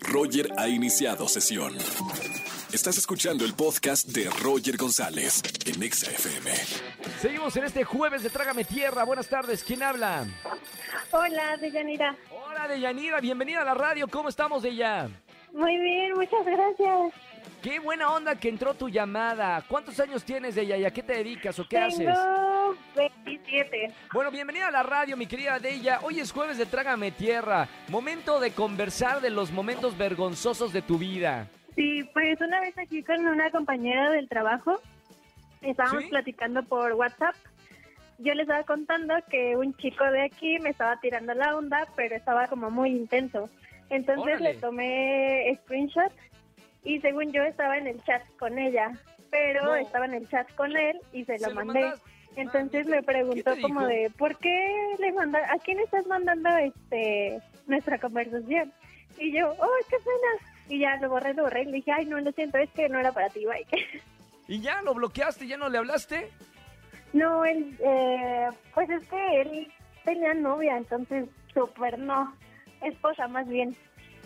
Roger ha iniciado sesión. Estás escuchando el podcast de Roger González en Exa FM. Seguimos en este jueves de Trágame Tierra. Buenas tardes. ¿Quién habla? Hola, Deyanira. Hola, Deyanira. Bienvenida a la radio. ¿Cómo estamos, Deya? Muy bien, muchas gracias. Qué buena onda que entró tu llamada. ¿Cuántos años tienes, Deya? ¿Y a qué te dedicas o qué haces? Tengo 27. Bueno, bienvenida a la radio, mi querida Deya. Hoy es jueves de Trágame Tierra. Momento de conversar de los momentos vergonzosos de tu vida. Sí, pues una vez aquí con una compañera del trabajo, estábamos ¿Sí? platicando por WhatsApp. Yo les estaba contando que un chico de aquí me estaba tirando la onda, pero estaba como muy intenso. Entonces Órale. le tomé screenshot y según yo estaba en el chat con ella, pero No. estaba en el chat con él y se lo ¿Se lo mandé. Entonces me ¿qué preguntó como de, ¿por qué le manda, a quién estás mandando este nuestra conversación? Y yo, ¡oh, qué pena! Y ya lo borré, lo borré. Y le dije, ay, no, lo siento, es que no era para ti, bye. ¿Y ya lo bloqueaste? ¿Ya no le hablaste? no, él, eh, pues es que él tenía novia, entonces súper no. Esposa, más bien.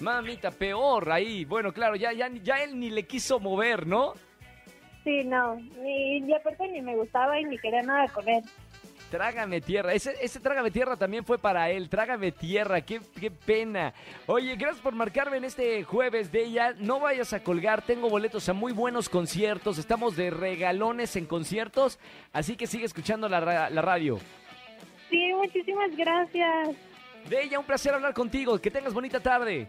Mamita, peor ahí. Bueno, claro, ya, ya, ya él ni le quiso mover, ¿no? Sí, no. Y, y aparte ni me gustaba y ni quería nada con él. Trágame tierra. Ese, ese trágame tierra también fue para él. Trágame tierra. Qué, qué pena. Oye, gracias por marcarme en este jueves de ella. No vayas a colgar. Tengo boletos a muy buenos conciertos. Estamos de regalones en conciertos. Así que sigue escuchando la, la radio. Sí, muchísimas gracias. De ella, un placer hablar contigo. Que tengas bonita tarde.